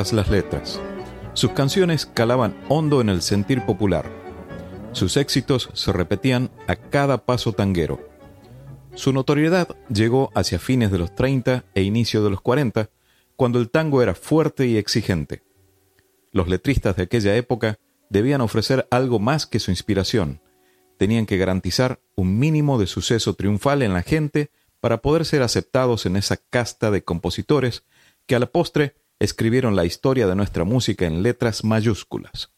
Las letras. Sus canciones calaban hondo en el sentir popular. Sus éxitos se repetían a cada paso tanguero. Su notoriedad llegó hacia fines de los 30 e inicio de los 40, cuando el tango era fuerte y exigente. Los letristas de aquella época debían ofrecer algo más que su inspiración. Tenían que garantizar un mínimo de suceso triunfal en la gente para poder ser aceptados en esa casta de compositores que a la postre escribieron la historia de nuestra música en letras mayúsculas.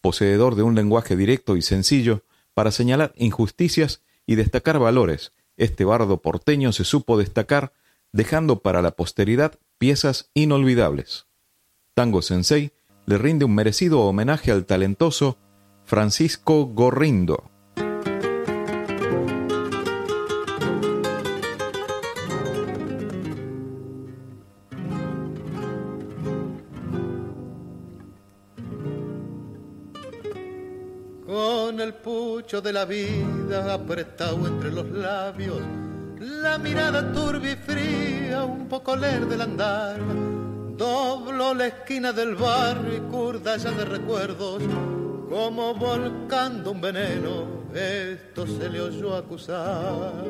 Poseedor de un lenguaje directo y sencillo para señalar injusticias y destacar valores, este bardo porteño se supo destacar dejando para la posteridad piezas inolvidables. Tango Sensei le rinde un merecido homenaje al talentoso Francisco Gorrindo, de la vida apretado entre los labios, la mirada turbia y fría, un poco leer del andar. Doblo la esquina del barrio y curda ya de recuerdos, como volcando un veneno, esto se le oyó acusar.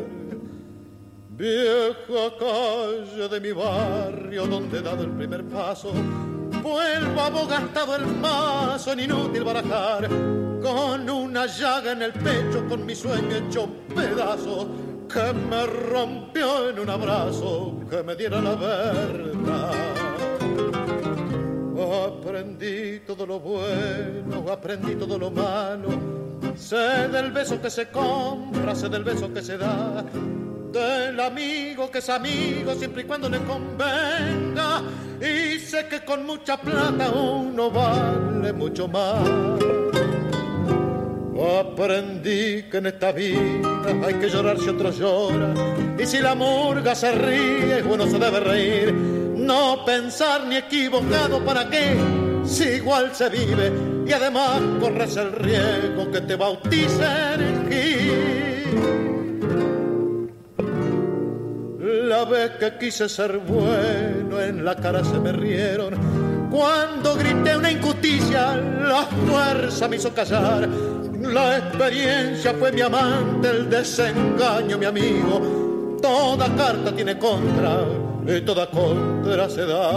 Vieja calle de mi barrio donde he dado el primer paso, vuelvo abogantado el mazo en inútil barajar, con una llaga en el pecho, con mi sueño hecho pedazo, que me rompió en un abrazo que me diera la verdad. Aprendí todo lo bueno, aprendí todo lo malo, sé del beso que se compra, sé del beso que se da del amigo que es amigo siempre y cuando le convenga y sé que con mucha plata uno vale mucho más. Aprendí que en esta vida hay que llorar si otro llora y si la murga se ríe bueno se debe reír. No pensar ni equivocado para qué si igual se vive y además corres el riesgo que te bauticen el. La vez que quise ser bueno, en la cara se me rieron. Cuando grité una injusticia, la fuerza me hizo callar. La experiencia fue mi amante, el desengaño mi amigo. Toda carta tiene contra y toda contra se da.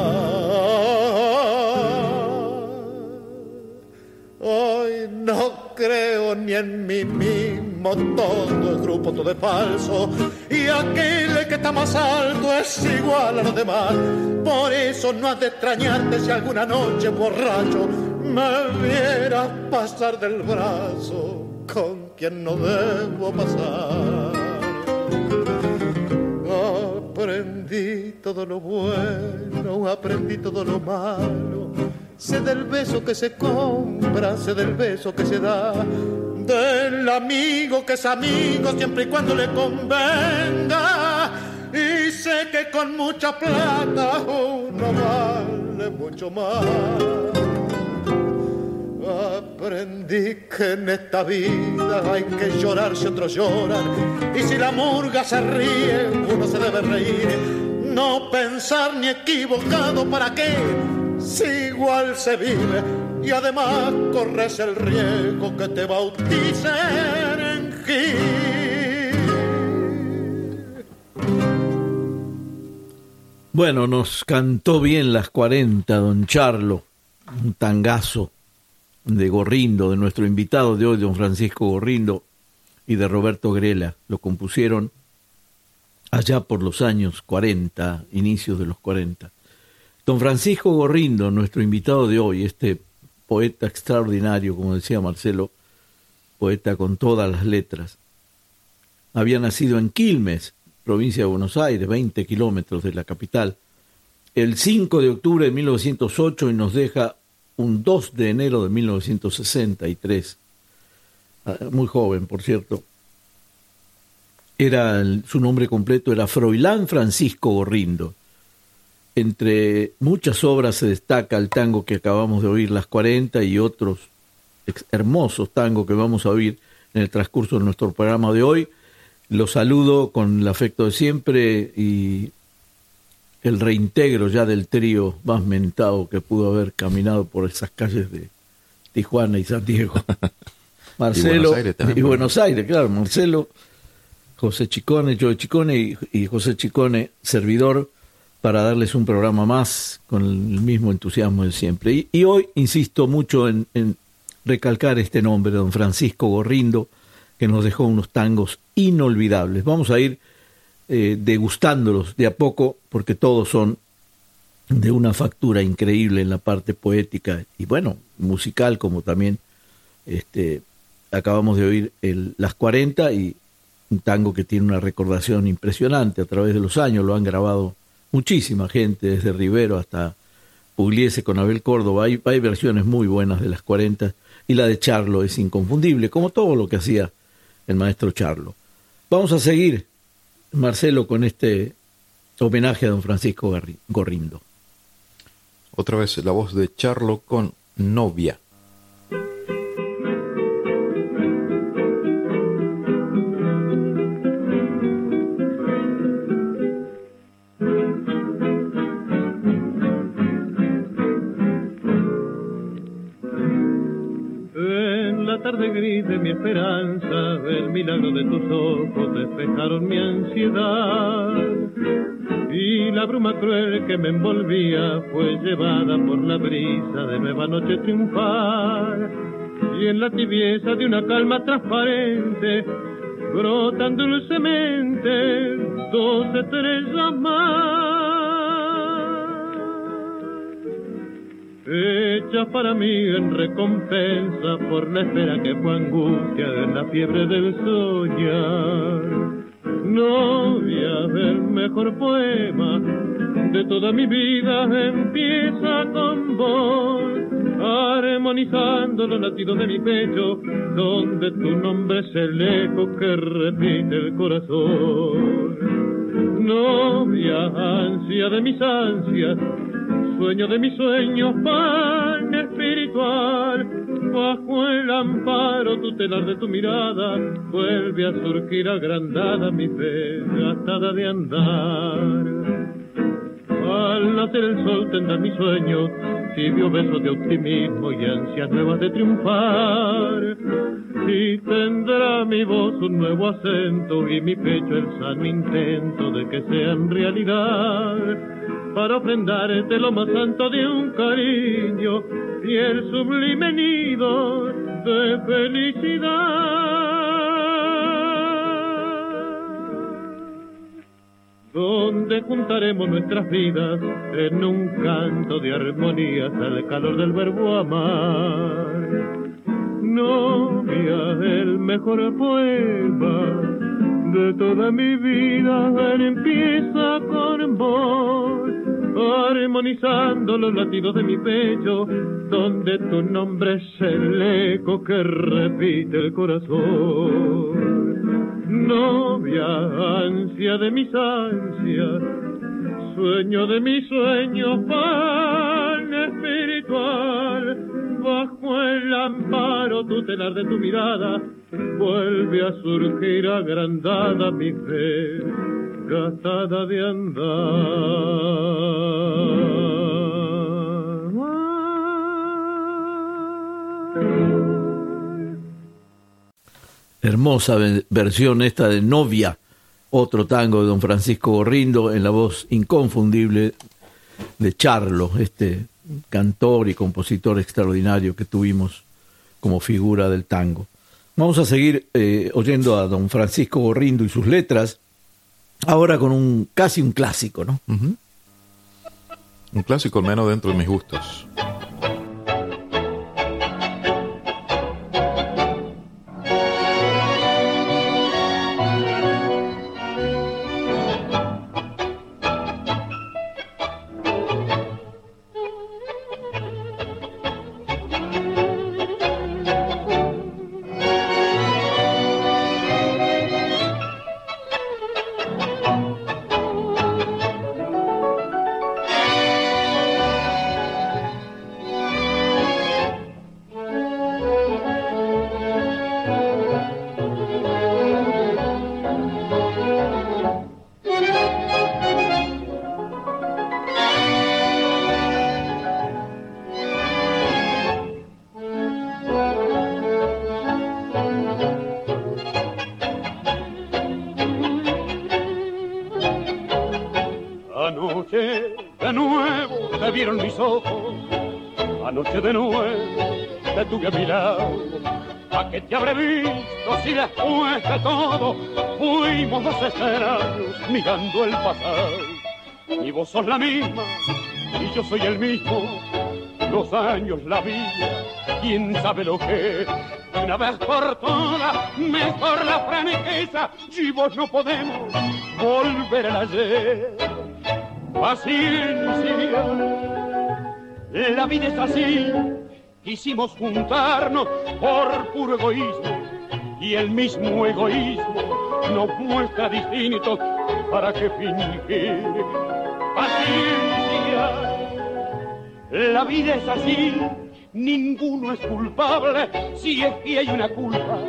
Hoy no creo ni en mí mismo, todo es grupo, todo es falso. Y aquel que está más alto es igual a los demás. Por eso no has de extrañarte si alguna noche borracho me vieras pasar del brazo con quien no debo pasar. Aprendí todo lo bueno, aprendí todo lo malo. Sé del beso que se compra, sé del beso que se da, del amigo que es amigo siempre y cuando le convenga. Y sé que con mucha plata uno vale mucho más. Aprendí que en esta vida hay que llorar si otros lloran. Y si la murga se ríe, uno se debe reír. No pensar ni equivocado para qué, si igual se vive. Y además corres el riesgo que te bauticen en. Bueno, nos cantó bien las 40, don Charlo, un tangazo de Gorrindo, de nuestro invitado de hoy, don Francisco Gorrindo, y de Roberto Grela. Lo compusieron allá por los años 40, inicios de los 40. Don Francisco Gorrindo, nuestro invitado de hoy, este poeta extraordinario, como decía Marcelo, poeta con todas las letras, había nacido en Quilmes, provincia de Buenos Aires, 20 kilómetros de la capital, el 5 de octubre de 1908 y nos deja un 2 de enero de 1963. Ah, muy joven, por cierto. Era su nombre completo era Froilán Francisco Gorrindo. Entre muchas obras se destaca el tango que acabamos de oír, Las 40, y otros hermosos tangos que vamos a oír en el transcurso de nuestro programa de hoy. Los saludo con el afecto de siempre y el reintegro ya del trío más mentado que pudo haber caminado por esas calles de Tijuana y San Diego. Marcelo y Buenos Aires, claro, Marcelo, José Chicone, Joe Chicone y, José Chicone, servidor, para darles un programa más con el mismo entusiasmo de siempre. Y, hoy insisto mucho en, en recalcar este nombre, don Francisco Gorrindo, que nos dejó unos tangos inolvidables. Vamos a ir eh, degustándolos de a poco, porque todos son de una factura increíble en la parte poética y bueno, musical como también este, acabamos de oír el, las 40 y un tango que tiene una recordación impresionante a través de los años, lo han grabado muchísima gente, desde Rivero hasta Pugliese con Abel Córdoba, hay, hay versiones muy buenas de las 40 y la de Charlo es inconfundible, como todo lo que hacía el maestro Charlo. Vamos a seguir Marcelo, con este homenaje a don Francisco Gorrindo. Otra vez la voz de Charlo con novia. Tarde gris de mi esperanza, el milagro de tus ojos despejaron mi ansiedad. Y la bruma cruel que me envolvía fue llevada por la brisa de nueva noche triunfar. Y en la tibieza de una calma transparente, brotan dulcemente dos estrellas más. Hecha para mí en recompensa por la espera que fue angustia en la fiebre del soñar. Novia del mejor poema de toda mi vida empieza con vos, armonizando los latidos de mi pecho, donde tu nombre es el eco que repite el corazón. Novia, ansia de mis ansias, sueño de mis sueños, pan espiritual, bajo el amparo tutelar de tu mirada, vuelve a surgir agrandada mi fe gastada de andar. Al nacer el sol tendrá mi sueño, tibio beso de optimismo y ansias nuevas de triunfar. Y tendrá mi voz un nuevo acento y mi pecho el sano intento de que sea en realidad para ofrendarte lo más santo de un cariño y el sublime nido de felicidad. Donde juntaremos nuestras vidas en un canto de armonías al calor del verbo amar. Novia, el mejor poema de toda mi vida empieza con vos armonizando los latidos de mi pecho, donde tu nombre es el eco que repite el corazón. Novia, ansia de mis ansias, sueño de mis sueños, pan espiritual, bajo el amparo tutelar de tu mirada, vuelve a surgir agrandada mi fe gastada de andar. Hermosa versión esta de Novia, otro tango de don Francisco Gorrindo en la voz inconfundible de Charlo, este cantor y compositor extraordinario que tuvimos como figura del tango. Vamos a seguir eh, oyendo a don Francisco Gorrindo y sus letras ahora con un casi un clásico, ¿no? Un clásico al menos dentro de mis gustos. Sos la misma y yo soy el mismo. Los años, la vida, quién sabe lo que Una vez por todas, mejor la franqueza. Y vos no podemos volver al ayer. Paciencia, la vida es así. Quisimos juntarnos por puro egoísmo y el mismo egoísmo nos muestra distintos para que fingir paciencia. La vida es así, ninguno es culpable si es que hay una culpa.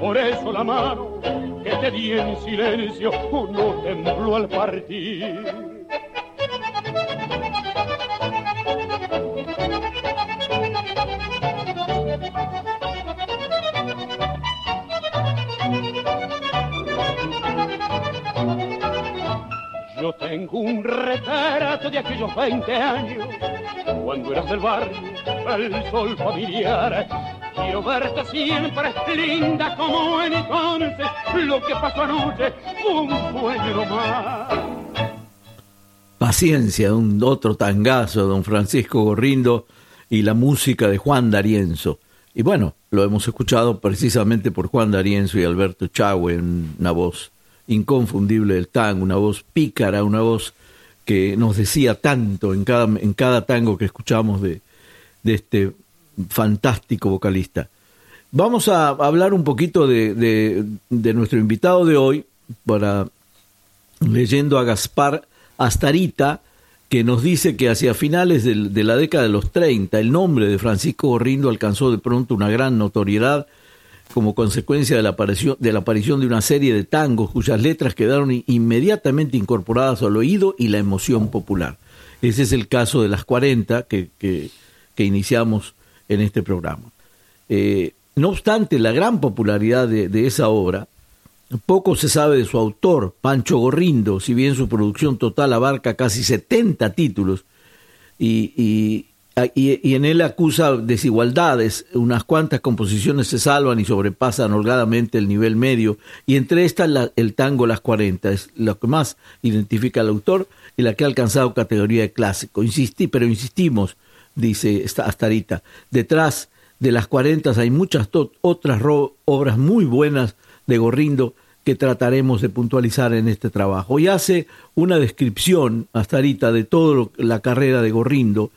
Por eso la mano que te di en silencio no tembló al partir. Tengo un retrato de aquellos 20 años, cuando eras del barrio, el sol familiar. Quiero verte siempre linda como entonces, lo que pasó anoche un sueño más. Paciencia, un otro tangazo, don Francisco Gorrindo y la música de Juan D'Arienzo. Y bueno, lo hemos escuchado precisamente por Juan D'Arienzo y Alberto Chagüe en una voz inconfundible del tango, una voz pícara, una voz que nos decía tanto en cada, en cada tango que escuchamos de, de este fantástico vocalista. Vamos a hablar un poquito de, de, nuestro invitado de hoy, para leyendo a Gaspar Astarita, que nos dice que hacia finales de, de la década de los 30 el nombre de Francisco Gorrindo alcanzó de pronto una gran notoriedad como consecuencia de la, aparición, de la aparición de una serie de tangos cuyas letras quedaron inmediatamente incorporadas al oído y la emoción popular. Ese es el caso de las 40 que, que, iniciamos en este programa. Eh, no obstante la gran popularidad de, esa obra, poco se sabe de su autor, Pancho Gorrindo, si bien su producción total abarca casi 70 títulos y, y, en él acusa desigualdades, unas cuantas composiciones se salvan y sobrepasan holgadamente el nivel medio, y entre estas el tango Las 40 es lo que más identifica al autor y la que ha alcanzado categoría de clásico. Insistí, pero insistimos, dice Astarita, detrás de Las 40 hay muchas otras obras muy buenas de Gorrindo que trataremos de puntualizar en este trabajo. Y hace una descripción hasta ahorita de toda la carrera de Gorrindo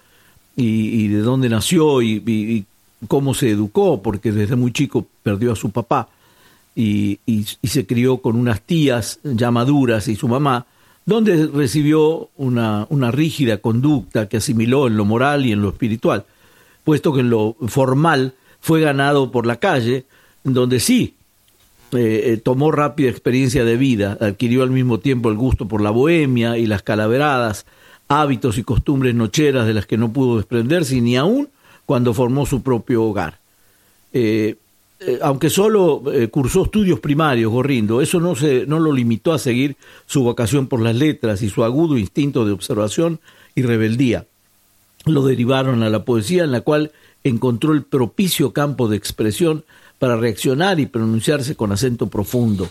y, de dónde nació y, y, cómo se educó, porque desde muy chico perdió a su papá y, se crió con unas tías ya maduras y su mamá, donde recibió una, una rígida conducta que asimiló en lo moral y en lo espiritual, puesto que en lo formal fue ganado por la calle, donde sí eh, eh, tomó rápida experiencia de vida, adquirió al mismo tiempo el gusto por la bohemia y las calaveradas, hábitos y costumbres nocheras de las que no pudo desprenderse ni aún cuando formó su propio hogar. Eh, aunque solo cursó estudios primarios, Gorrindo, eso no, se, no lo limitó a seguir su vocación por las letras y su agudo instinto de observación y rebeldía. Lo derivaron a la poesía en la cual encontró el propicio campo de expresión para reaccionar y pronunciarse con acento profundo.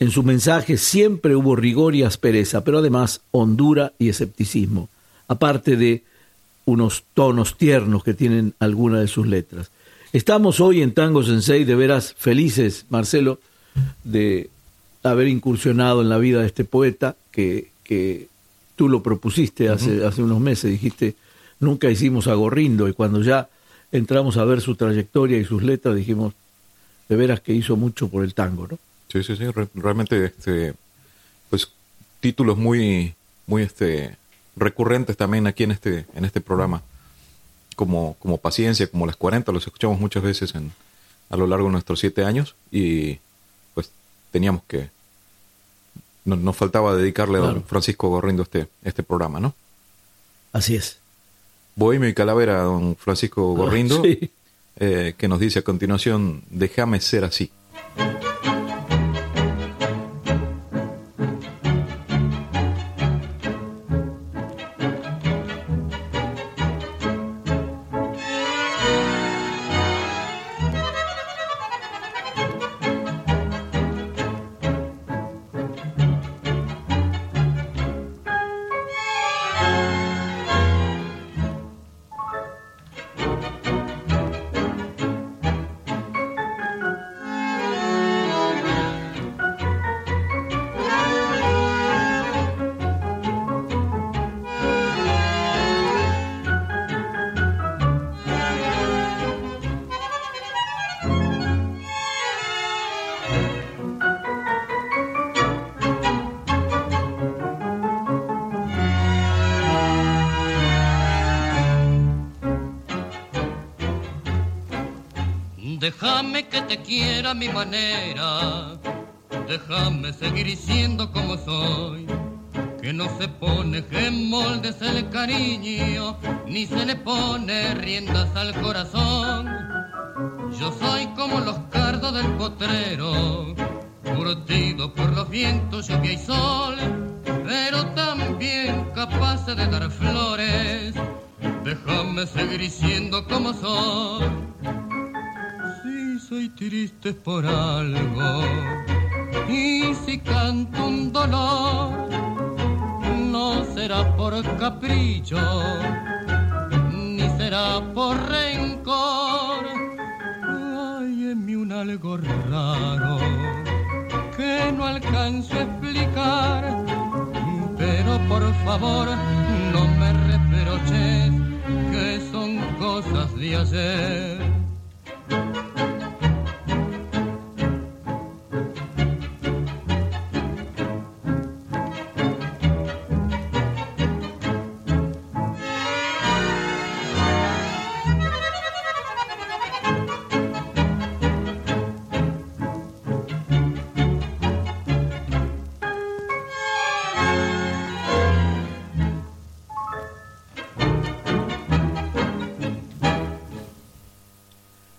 En su mensaje siempre hubo rigor y aspereza, pero además hondura y escepticismo, aparte de unos tonos tiernos que tienen algunas de sus letras. Estamos hoy en Tango Sensei de veras felices, Marcelo, de haber incursionado en la vida de este poeta que, que tú lo propusiste hace, hace unos meses, dijiste, nunca hicimos a Gorrindo y cuando ya entramos a ver su trayectoria y sus letras, dijimos, de veras que hizo mucho por el tango, ¿no? Sí, sí, sí, realmente, este, pues, títulos muy, muy, este, recurrentes también aquí en este, en este programa, como, como Paciencia, como Las 40, los escuchamos muchas veces en, a lo largo de nuestros siete años y, pues, teníamos que, nos, faltaba dedicarle a don Francisco Gorrindo este, este programa, ¿no? Así es. Bohemio y Calavera, don Francisco ah, Gorrindo, eh, que nos dice a continuación, déjame ser así. Quiera mi manera, déjame seguir siendo como soy, que no se pone en moldes el cariño, ni se le pone riendas al corazón. Yo soy como los cardos del potrero, curtido por los vientos, lluvia y sol, pero también capaz de dar flores. Déjame seguir siendo como soy soy triste por algo. Y si canto un dolor no será por capricho ni será por rencor. Hay en mí un algo raro que no alcanzo a explicar. Pero por favor no me reproches que son cosas de ayer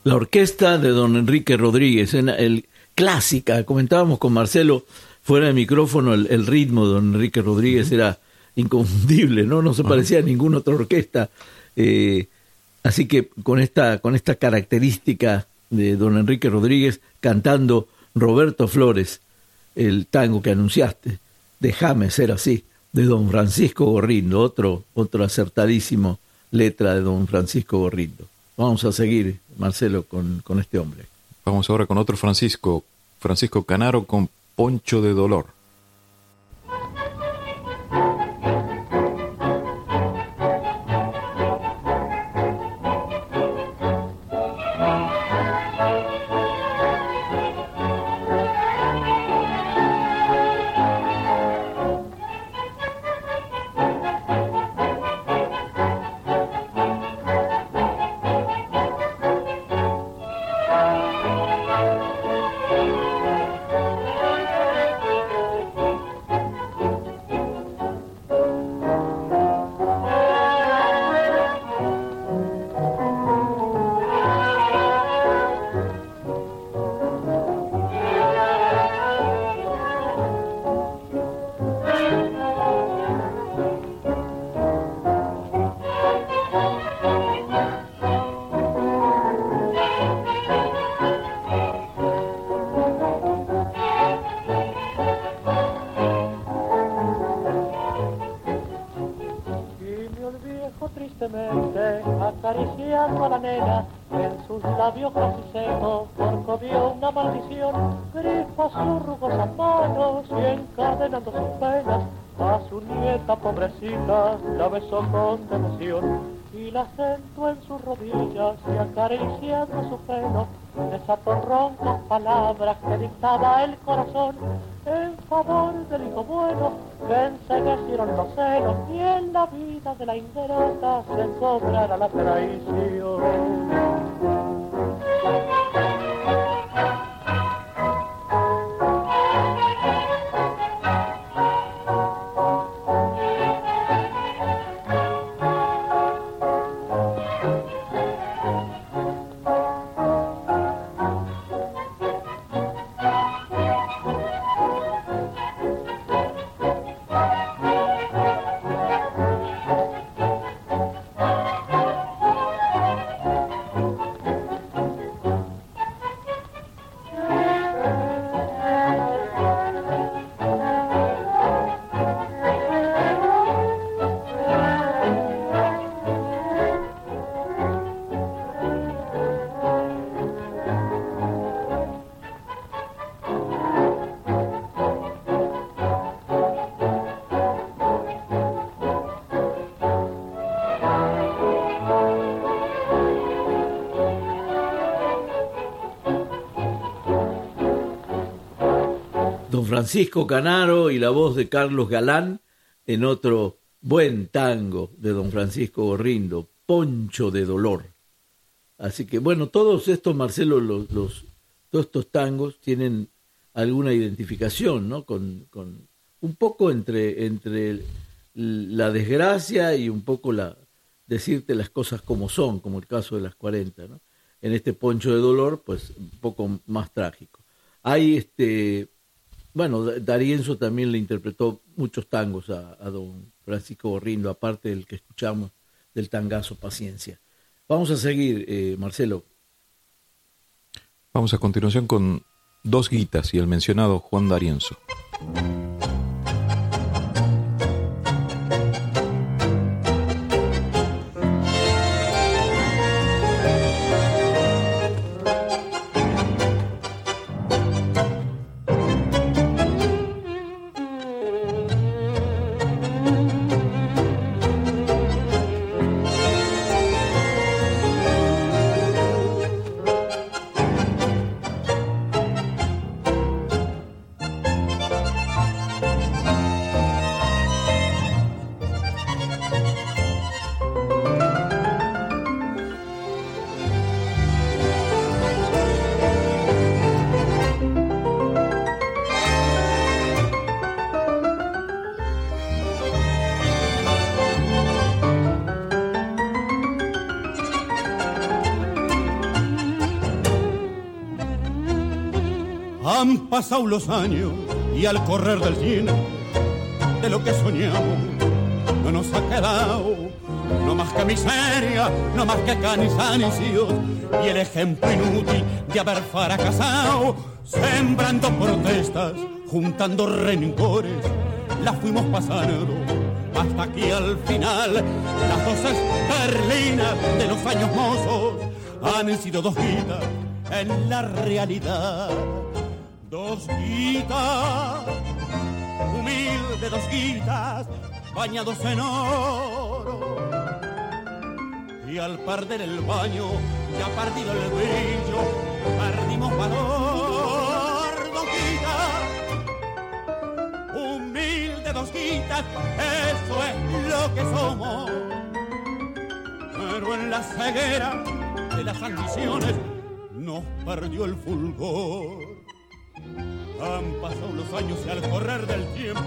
la orquesta de don Enrique Rodríguez, en el clásica, comentábamos con Marcelo fuera de micrófono, el, ritmo de don Enrique Rodríguez era inconfundible, ¿no? No se parecía a ninguna otra orquesta. Eh, así que con esta, con esta característica de don Enrique Rodríguez cantando Roberto Flores, el tango que anunciaste, Déjame ser así, de don Francisco Gorrindo, otro, otro acertadísimo letra de don Francisco Gorrindo. Vamos a seguir, Marcelo, con, con este hombre. Vamos ahora con otro Francisco, Francisco Canaro con Poncho de Dolor. Acariciando a la nena, en sus labios casi secos, corcovió una maldición, gripa sus rugosas manos y encadenando sus penas, a su nieta pobrecita la besó con devoción y la sentó en sus rodillas y acariciando su pelo, desató roncas palabras que dictaba el corazón en favor del hijo bueno que enseguecieron los celos y en la vida de la ingrata se cobrará la traición. Don Francisco Canaro y la voz de Carlos Galán en otro buen tango de don Francisco Gorrindo, Poncho de Dolor. Así que bueno, todos estos, Marcelo, los, todos estos tangos tienen alguna identificación, ¿no? Con, con un poco entre, entre la desgracia y un poco la decirte las cosas como son, como el caso de las 40, ¿no? En este Poncho de Dolor, pues un poco más trágico. Hay este bueno, Darienzo también le interpretó muchos tangos a, don Francisco Borrindo, aparte del que escuchamos del tangazo Paciencia. Vamos a seguir, eh, Marcelo. Vamos a continuación con Dos Guitas y el mencionado Juan Darienzo. Pasado los años y al correr del tiempo de lo que soñamos no nos ha quedado no más que miseria, no más que cansancio y el ejemplo inútil de haber fracasado, sembrando protestas, juntando rencores, la fuimos pasando hasta que al final las dos berlinas de los años mozos han sido dos vidas en la realidad Dos guitas, humilde dos guitas, bañados en oro. Y al perder el baño, ya perdido el brillo, perdimos valor. Dos guitas, humilde dos guitas, eso es lo que somos. Pero en la ceguera de las ambiciones nos perdió el fulgor. Han pasado los años y al correr del tiempo,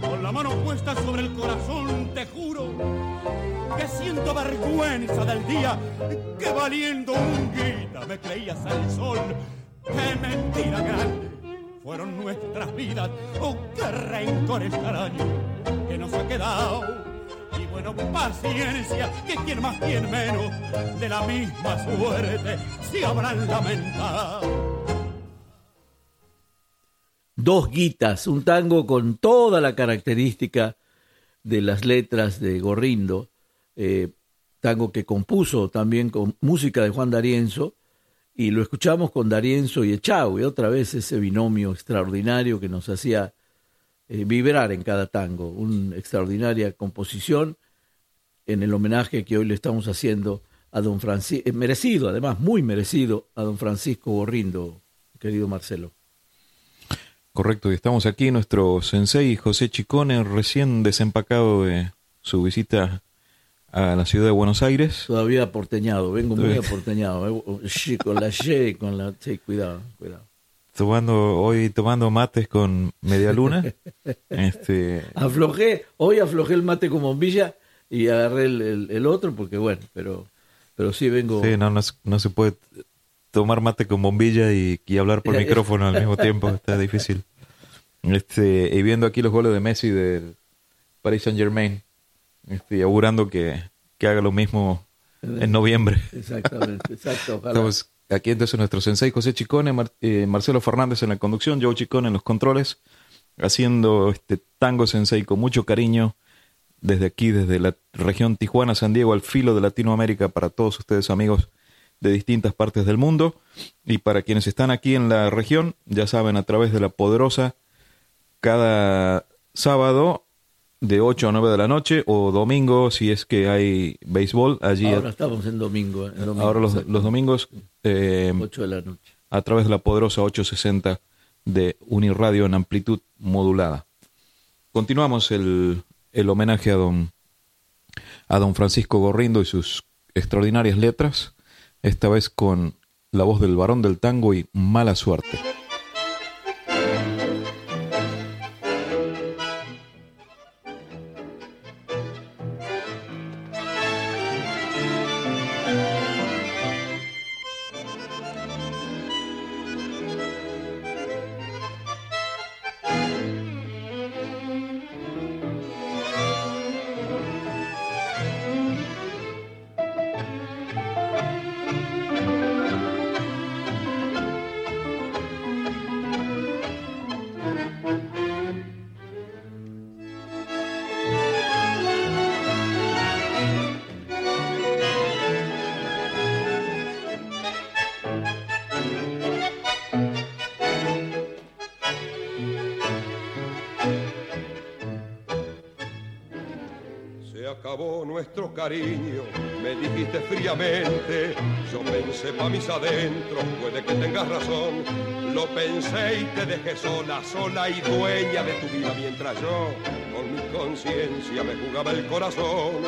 con la mano puesta sobre el corazón, te juro que siento vergüenza del día que valiendo un guita me creías al sol. ¡Qué mentira grande! Fueron nuestras vidas, oh, qué rencor extraño que nos ha quedado. Y bueno, paciencia, que quien más, quien menos, de la misma suerte se habrán lamentado. Dos guitas, un tango con toda la característica de las letras de Gorrindo, eh, tango que compuso también con música de Juan D'Arienzo, y lo escuchamos con D'Arienzo y Echau, y otra vez ese binomio extraordinario que nos hacía eh, vibrar en cada tango, una extraordinaria composición en el homenaje que hoy le estamos haciendo a don Francisco, merecido además, muy merecido, a don Francisco Gorrindo, querido Marcelo. Correcto, y estamos aquí, nuestro sensei José Chicone, recién desempacado de su visita a la ciudad de Buenos Aires. Todavía aporteñado, vengo muy aporteñado, eh, con la Y, con la... Sí, cuidado, cuidado. Tomando, hoy tomando mates con media luna. este... Aflojé, hoy aflojé el mate con bombilla y agarré el, el, otro porque bueno, pero, pero sí vengo... Sí, no, no, no se puede tomar mate con bombilla y, y hablar por micrófono al mismo tiempo, está difícil. Este, y viendo aquí los goles de Messi del Paris Saint Germain, este, augurando que, que haga lo mismo en noviembre. Exactamente, exacto. Ojalá. Estamos aquí entonces nuestro sensei José Chicone, Mar, eh, Marcelo Fernández en la conducción, Joe Chicone en los controles, haciendo este tango sensei con mucho cariño desde aquí, desde la región Tijuana, San Diego, al filo de Latinoamérica, para todos ustedes amigos de distintas partes del mundo. Y para quienes están aquí en la región, ya saben, a través de la poderosa, cada sábado de 8 a 9 de la noche o domingo si es que hay béisbol allí. Ahora estamos en domingo. En domingo ahora los, los domingos. Eh, 8 de la noche. A través de la poderosa 860 de Uniradio en amplitud modulada. Continuamos el, el homenaje a don, a don Francisco Gorrindo y sus extraordinarias letras esta vez con la voz del varón del tango y mala suerte. Dejé sola, sola y dueña de tu vida, mientras yo, con mi conciencia, me jugaba el corazón.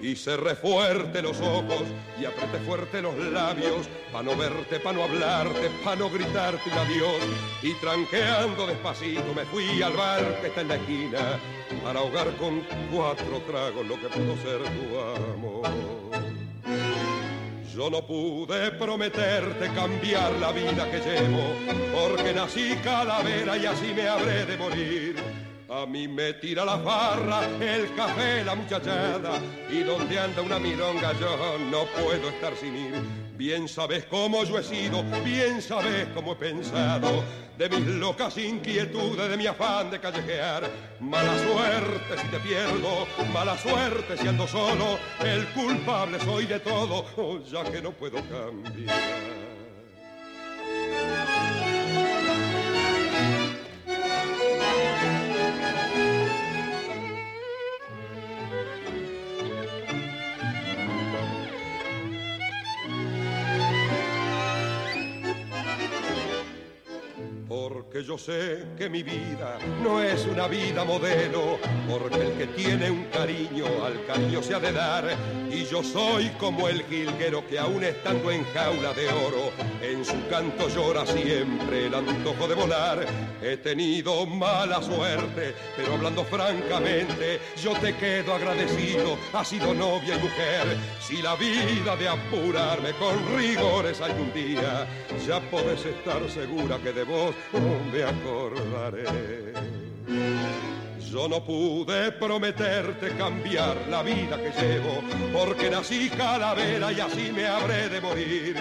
Y cerré fuerte los ojos y apreté fuerte los labios, pa' no verte, pa' no hablarte, pa' no gritarte un adiós. Y tranqueando despacito me fui al bar que está en la esquina, para ahogar con cuatro tragos lo que pudo ser tu amor. Yo no pude prometerte cambiar la vida que llevo, porque nací calavera y así me habré de morir. A mí me tira la farra, el café, la muchachada, y donde anda una milonga yo no puedo estar sin ir. Bien sabes cómo yo he sido, bien sabes cómo he pensado, de mis locas inquietudes, de mi afán de callejear. Mala suerte si te pierdo, mala suerte si ando solo, el culpable soy de todo, ya que no puedo cambiar. Sé que mi vida no es una vida modelo, porque el que tiene un cariño al cariño se ha de dar, y yo soy como el jilguero que aún estando en jaula de oro, en su canto llora siempre el antojo de volar. He tenido mala suerte, pero hablando francamente, yo te quedo agradecido, ha sido novia y mujer, si la vida de apurarme con rigores algún día, ya podés estar segura que de vos me acordaré. Yo no pude prometerte cambiar la vida que llevo, porque nací calavera y así me habré de morir.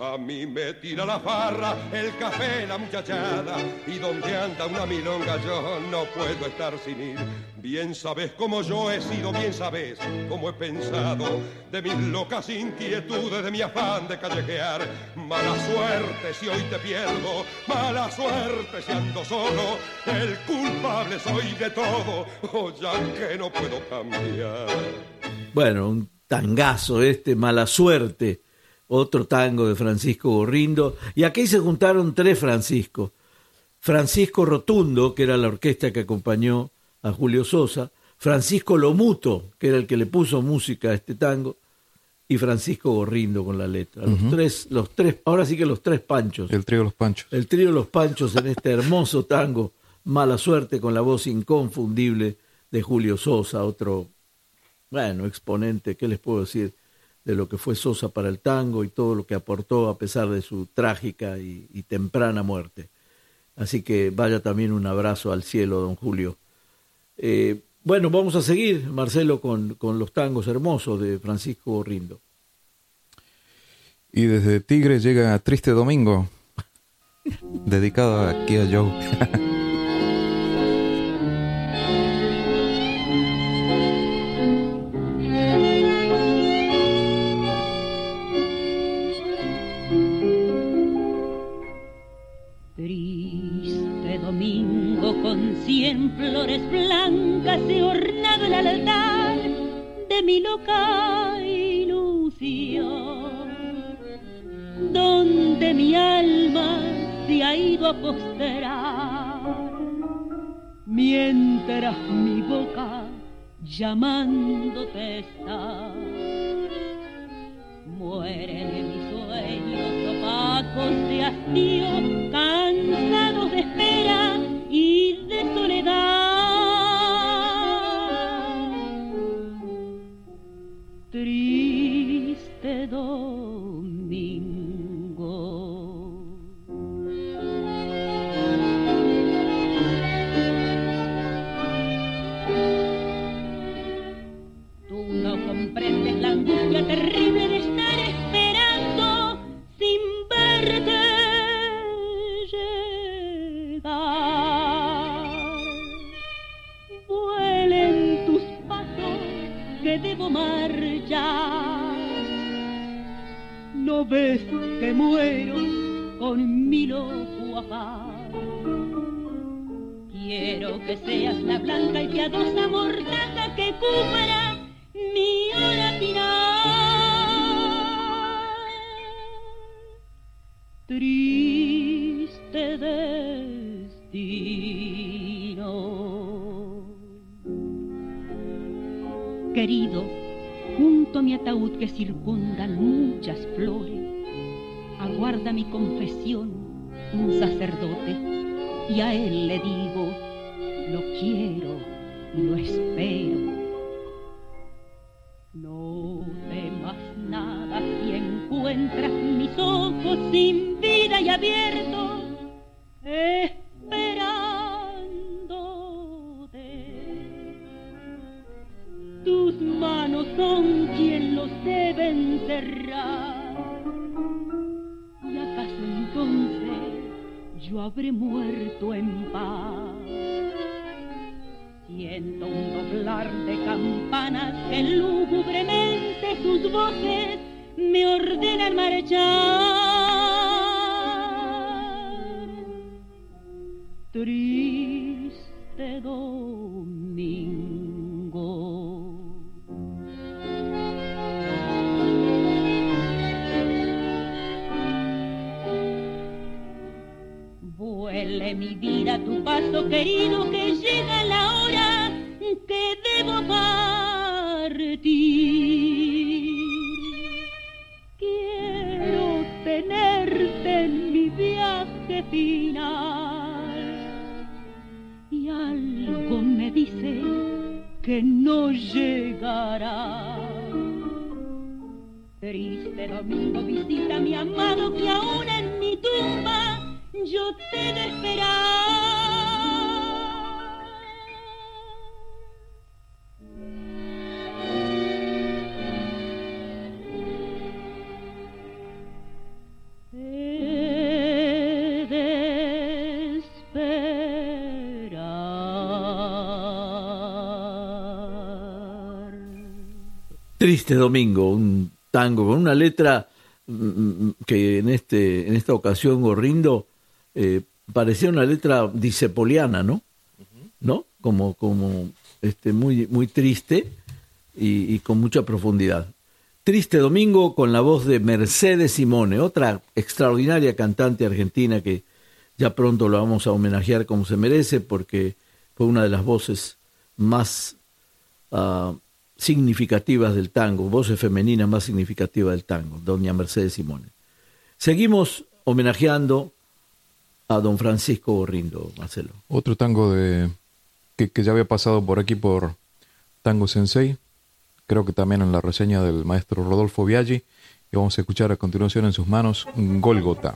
A mí me tira la farra, el café, la muchachada, y donde anda una milonga yo no puedo estar sin ir. Bien sabes cómo yo he sido, bien sabes cómo he pensado, de mis locas inquietudes, de mi afán de callejear. Mala suerte si hoy te pierdo, mala suerte si ando solo, el culpable soy de todo, oh, ya que no puedo cambiar. Bueno, un tangazo este, mala suerte otro tango de Francisco Gorrindo, y aquí se juntaron tres Francisco. Francisco Rotundo, que era la orquesta que acompañó a Julio Sosa, Francisco Lomuto, que era el que le puso música a este tango, y Francisco Gorrindo con la letra. Los tres, los tres, ahora sí que los tres panchos. El trío Los Panchos. El trío Los Panchos en este hermoso tango, Mala Suerte, con la voz inconfundible de Julio Sosa, otro, bueno, exponente, ¿qué les puedo decir? De lo que fue Sosa para el tango y todo lo que aportó a pesar de su trágica y, temprana muerte. Así que vaya también un abrazo al cielo, don Julio. Eh, bueno, vamos a seguir, Marcelo, con, con los tangos hermosos de Francisco Rindo. Y desde Tigre llega Triste Domingo, dedicado aquí a Joe. Se ornado el altar de mi loca ilusión, donde mi alma se ha ido a posterar, mientras mi boca llamándote está. Mueren mis sueños opacos de hastío, cansados de espera y de soledad. triste me ordenan marchar. Triste domingo. mi beso querido que que no llegará. Triste domingo visita mi amado que aún en mi tumba yo te de esperar. Triste Domingo, un tango con una letra mm, mm, que en este en esta ocasión Gorrindo eh, parecía una letra disepoliana, ¿no? ¿No? Como como este muy muy triste y, y con mucha profundidad. Triste Domingo con la voz de Mercedes Simone, otra extraordinaria cantante argentina que ya pronto lo vamos a homenajear como se merece porque fue una de las voces más ah, significativas del tango, voces femeninas más significativas del tango, doña Mercedes Simone. Seguimos homenajeando a don Francisco Gorrindo, Marcelo. Otro tango de que, que ya había pasado por aquí por Tango Sensei, creo que también en la reseña del maestro Rodolfo Biaggi, y vamos a escuchar a continuación en sus manos Golgota.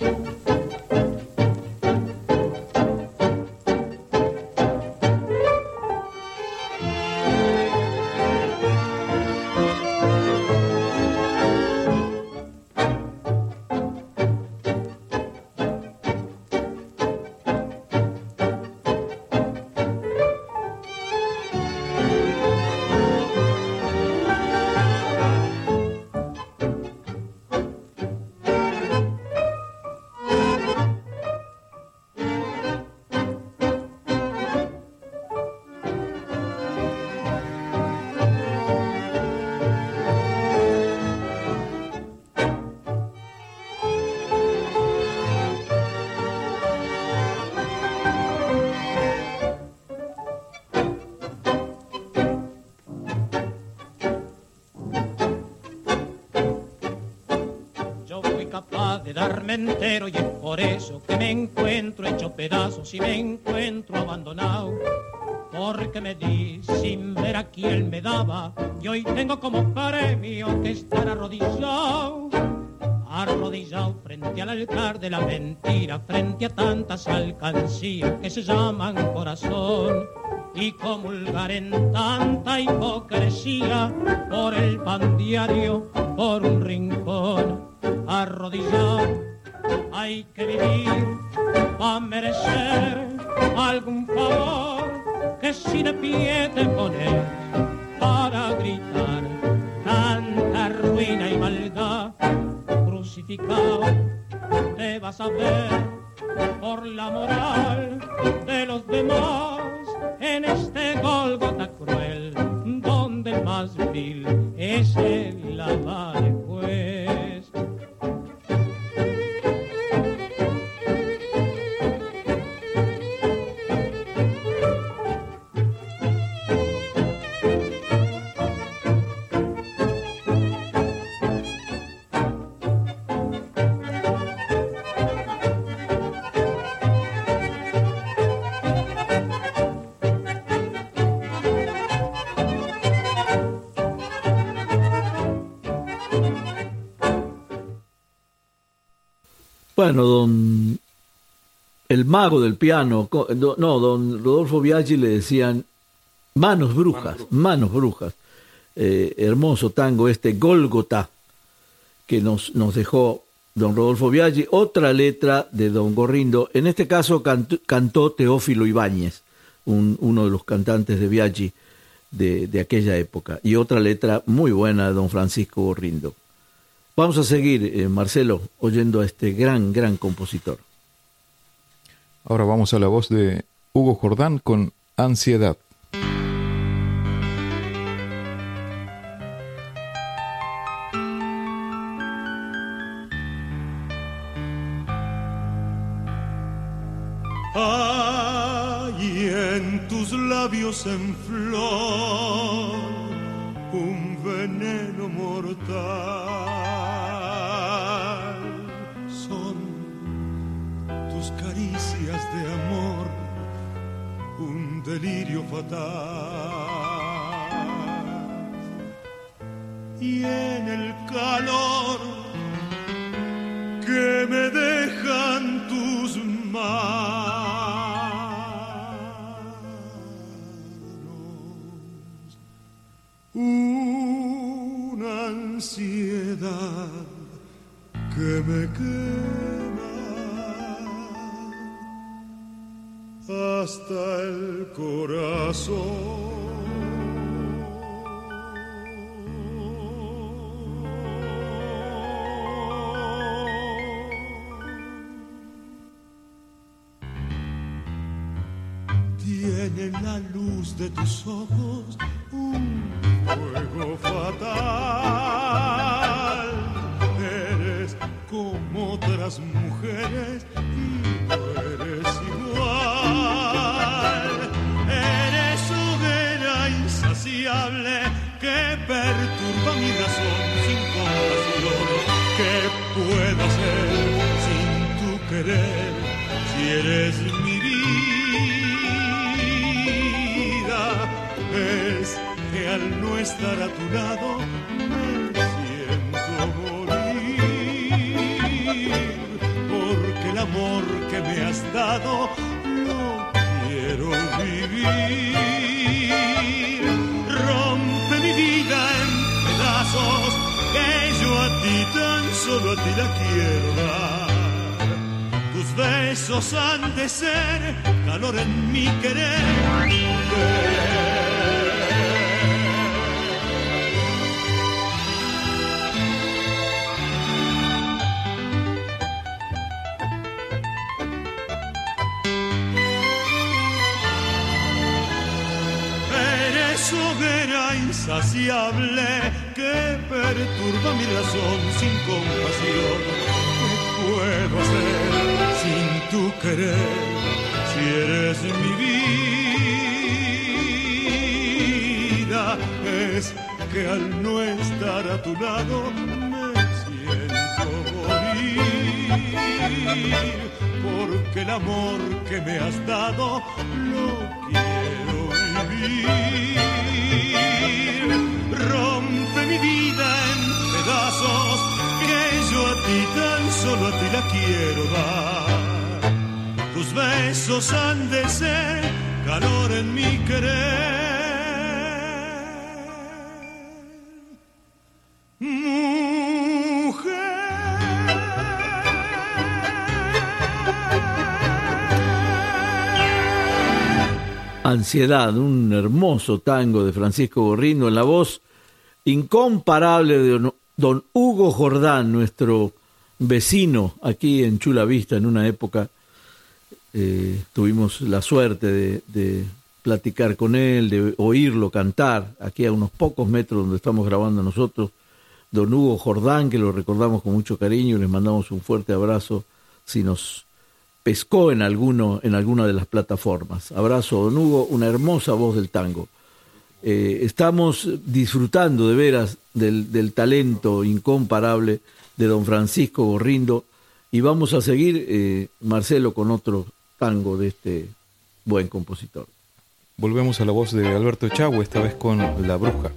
Mentira, frente a tantas alcancías que se llaman corazón y comulgar en tanta hipocresía por el pan diario, por un rincón arrodillado. Hay que vivir para merecer algún favor que si de pie te pones para gritar tanta ruina y maldad crucificado te vas a ver por la moral de los demás en este Golgota cruel donde el más vil es el avare Bueno, don el mago del piano, no, don Rodolfo Biaggi le decían manos brujas, manos brujas. Eh, hermoso tango este Gólgota que nos, nos dejó don Rodolfo Biaggi, otra letra de don Gorrindo, en este caso cantó, cantó Teófilo Ibáñez, un- uno de los cantantes de Biaggi de, de aquella época, y otra letra muy buena de don Francisco Gorrindo. Vamos a seguir, eh, Marcelo, oyendo a este gran, gran compositor. Ahora vamos a la voz de Hugo Jordán con Ansiedad. Hay en tus labios en flor un veneno mortal. Delirio fatal. Y en el calor que me dejan tus manos. Una ansiedad que me quema hasta el corazón. Tiene la luz de tus ojos que al no estar a tu lado me siento morir. Porque el amor que me has dado lo quiero vivir. Rompe mi vida en pedazos que yo a ti tan solo a ti la quiero dar. Tus besos han de ser calor en mi querer. Insaciable que perturba mi razón sin compasión. ¿Qué puedo hacer sin tu querer si eres mi vida? Es que al no estar a tu lado me siento morir. Porque el amor que me has dado lo quiero solo a ti la quiero dar. Tus besos han de ser calor en mi querer. Ansiedad, un hermoso tango de Francisco Gorrindo en la voz incomparable de don Hugo Jordán, nuestro vecino aquí en Chula Vista en una época. Eh, tuvimos la suerte de, platicar con él, de oírlo cantar aquí a unos pocos metros donde estamos grabando nosotros. Don Hugo Jordán, que lo recordamos con mucho cariño les mandamos un fuerte abrazo si nos pescó en, alguno, en alguna de las plataformas. Abrazo, don Hugo, una hermosa voz del tango. Eh, estamos disfrutando de veras del, talento incomparable de don Francisco Gorrindo y vamos a seguir, eh, Marcelo, con otro tango de este buen compositor. Volvemos a la voz de Alberto Echagüe, esta vez con La Bruja.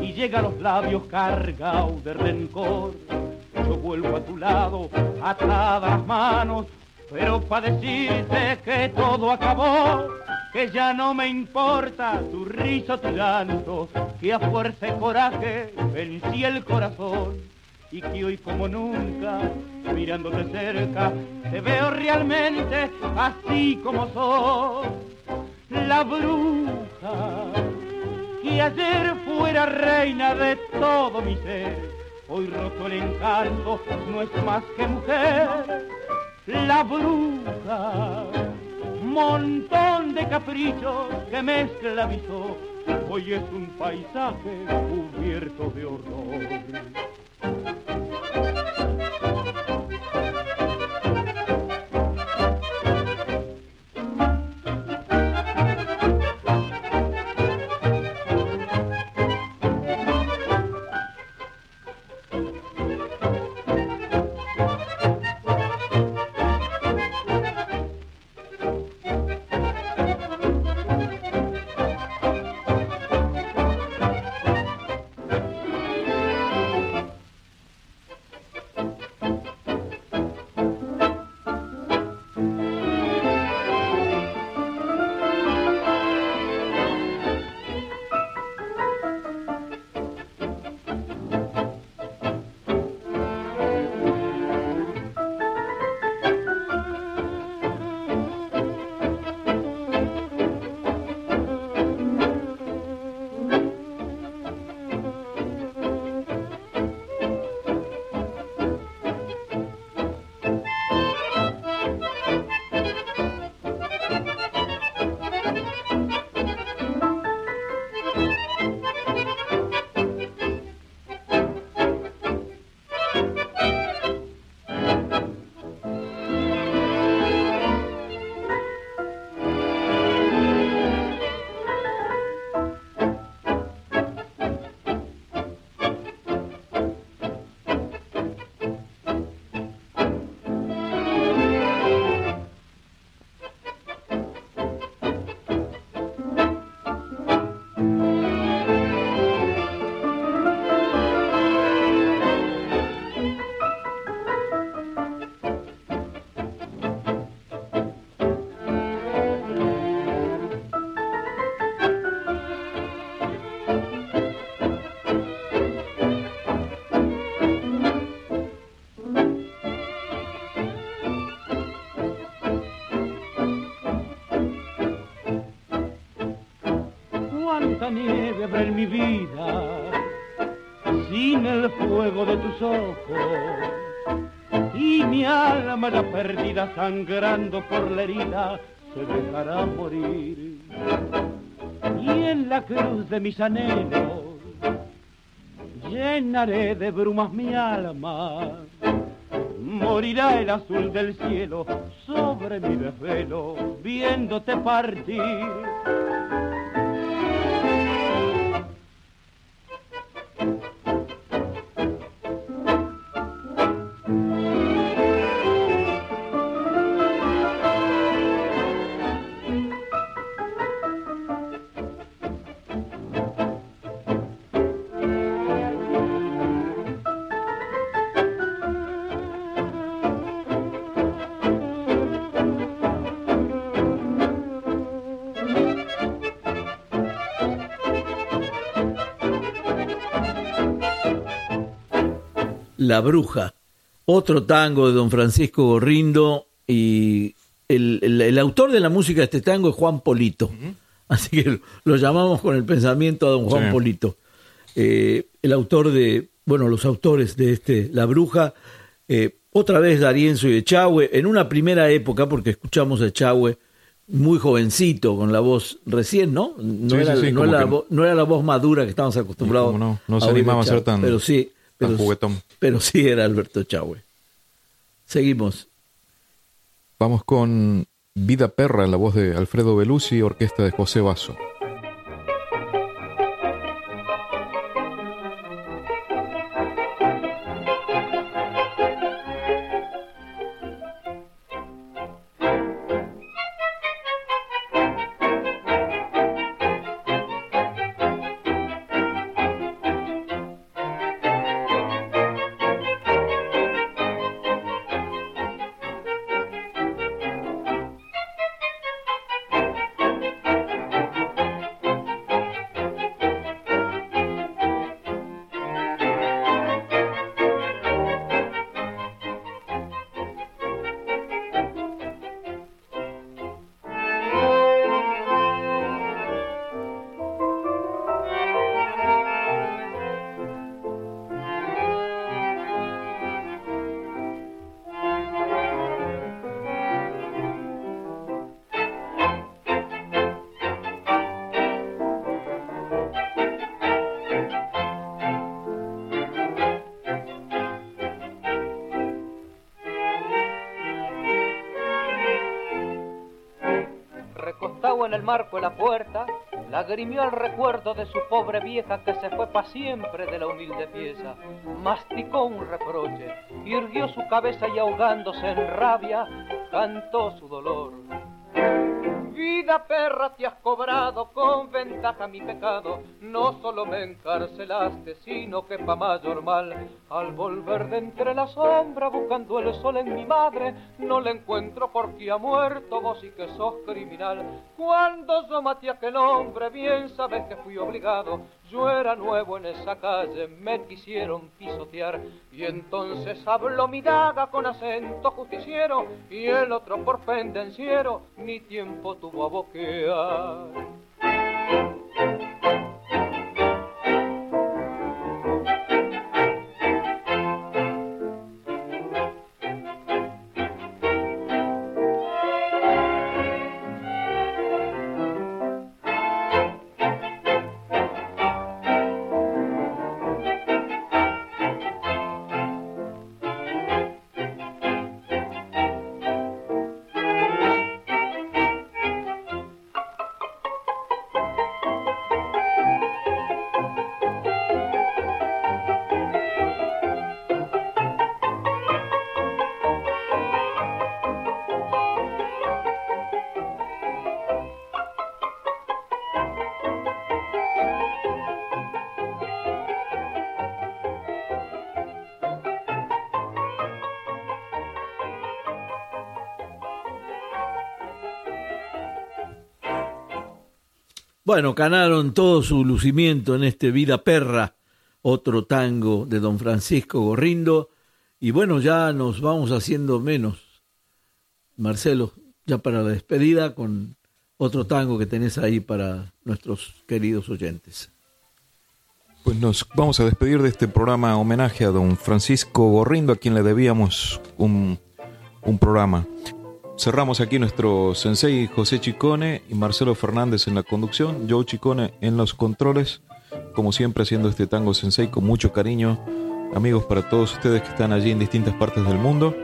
Y llega a los labios cargado de rencor. Yo vuelvo a tu lado, atadas manos, pero para decirte que todo acabó, que ya no me importa tu risa, tu llanto, que a fuerza y coraje vencí el corazón y que hoy como nunca, mirándote cerca, te veo realmente así como soy. La bruja que ayer fuera reina de todo mi ser, hoy roto el encanto, no es más que mujer. La bruja, montón de caprichos que me esclavizó, hoy es un paisaje cubierto de horror. Habrá en mi vida sin el fuego de tus ojos. Y mi alma ya perdida sangrando por la herida se dejará morir. Y en la cruz de mis anhelos llenaré de brumas mi alma. Morirá el azul del cielo sobre mi desvelo viéndote partir La Bruja, otro tango de don Francisco Gorrindo y el, el- el autor de la música de este tango es Juan Polito. Así que lo, llamamos con el pensamiento a don Juan Sí. Polito. Eh, el autor de, bueno, los autores de este La Bruja, eh, otra vez Darienzo y Echagüe, en una primera época, porque escuchamos a Echagüe muy jovencito, con la voz recién, ¿no? No, Sí, era, sí, sí, no era la no era la voz madura que estamos acostumbrados. No, no, no se de animaba a ser Echagüe, tan- Pero sí, pero, juguetón. pero sí era Alberto Echagüe. Seguimos. Vamos con Vida Perra en la voz de Alfredo Belusi, orquesta de José Basso. La puerta, lagrimió el recuerdo de su pobre vieja que se fue para siempre de la humilde pieza. Masticó un reproche, irguió su cabeza y ahogándose en rabia, cantó su dolor. Vida perra te has cobrado con ventaja mi pecado, no solo me encarcelaste, sino que pa' mayor mal, al volver de entre la sombra buscando el sol en mi madre, no le encuentro porque ha muerto vos y que sos criminal. Cuando yo maté a aquel hombre, bien sabes que fui obligado, yo era nuevo en esa calle, me quisieron pisotear y entonces habló mi daga con acento justiciero y el otro por pendenciero ni tiempo tuvo a boquear. thank you Bueno, ganaron todo su lucimiento en este Vida Perra, otro tango de don Francisco Gorrindo. Y bueno, ya nos vamos haciendo menos. Marcelo, ya para la despedida con otro tango que tenés ahí para nuestros queridos oyentes. Pues nos vamos a despedir de este programa homenaje a don Francisco Gorrindo, a quien le debíamos un, un programa. Cerramos aquí nuestro sensei José Chicone y Marcelo Fernández en la conducción, Joe Chicone en los controles, como siempre haciendo este tango sensei con mucho cariño. Amigos, para todos ustedes que están allí en distintas partes del mundo.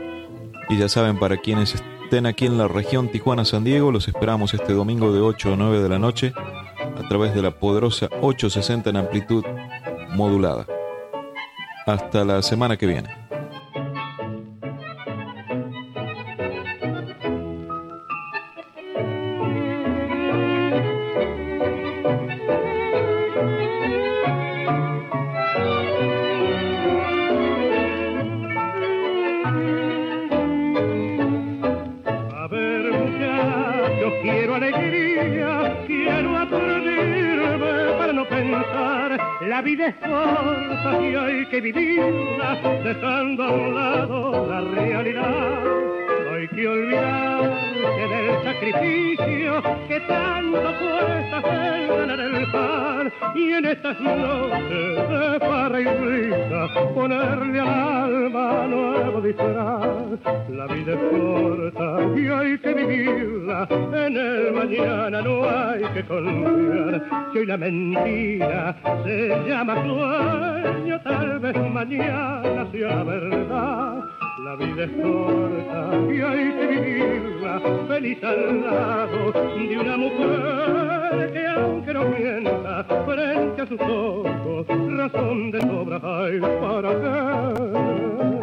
Y ya saben, para quienes estén aquí en la región Tijuana-San Diego, los esperamos este domingo de 8 a 9 de la noche a través de la poderosa 860 en amplitud modulada. Hasta la semana que viene. Estas noches de farra y risa, ponerle al alma nuevo disfraz. La vida es corta y hay que vivirla, en el mañana no hay que confiar. Si hoy la mentira se llama sueño, tal vez mañana sea verdad. La vida es corta y hay que vivirla feliz al lado de una mujer que aunque no mienta frente a sus ojos razón de sobra hay para qué.